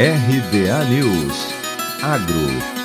RBA News Agro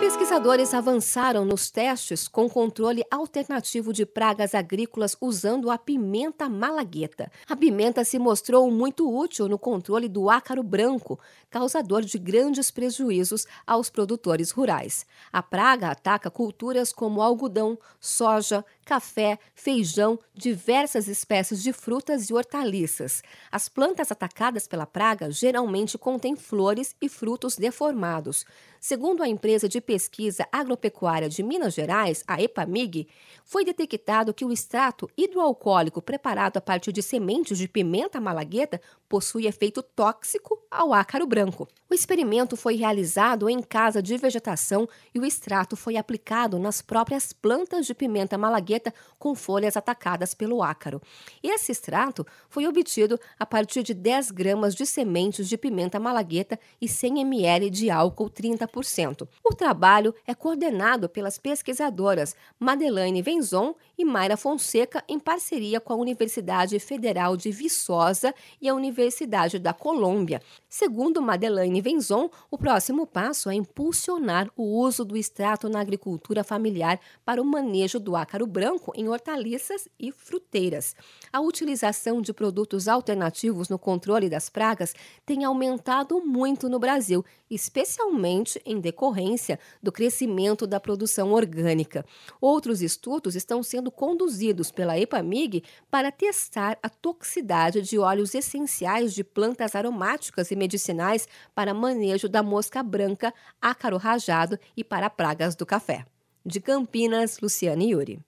Pesquisadores avançaram nos testes com controle alternativo de pragas agrícolas usando a pimenta malagueta. A pimenta se mostrou muito útil no controle do ácaro branco, causador de grandes prejuízos aos produtores rurais. A praga ataca culturas como algodão, soja, café, feijão, diversas espécies de frutas e hortaliças. As plantas atacadas pela praga geralmente contêm flores e frutos deformados. Segundo a empresa de pesquisa agropecuária de Minas Gerais, a EPAMIG, foi detectado que o extrato hidroalcoólico preparado a partir de sementes de pimenta malagueta possui efeito tóxico ao ácaro branco. O experimento foi realizado em casa de vegetação e o extrato foi aplicado nas próprias plantas de pimenta malagueta com folhas atacadas pelo ácaro. Esse extrato foi obtido a partir de 10 gramas de sementes de pimenta malagueta e 100 ml de álcool 30%. O trabalho é coordenado pelas pesquisadoras Madeleine Venzon e Mayra Fonseca em parceria com a Universidade Federal de Viçosa e a Universidade da Colômbia. Segundo Madeleine Venzon, o próximo passo é impulsionar o uso do extrato na agricultura familiar para o manejo do ácaro branco em hortaliças e fruteiras. A utilização de produtos alternativos no controle das pragas tem aumentado muito no Brasil, especialmente em decorrência do crescimento da produção orgânica. Outros estudos estão sendo conduzidos pela EPAMIG para testar a toxicidade de óleos essenciais de plantas aromáticas e medicinais para manejo da mosca branca, ácaro rajado e para pragas do café. De Campinas, Luciane Yuri.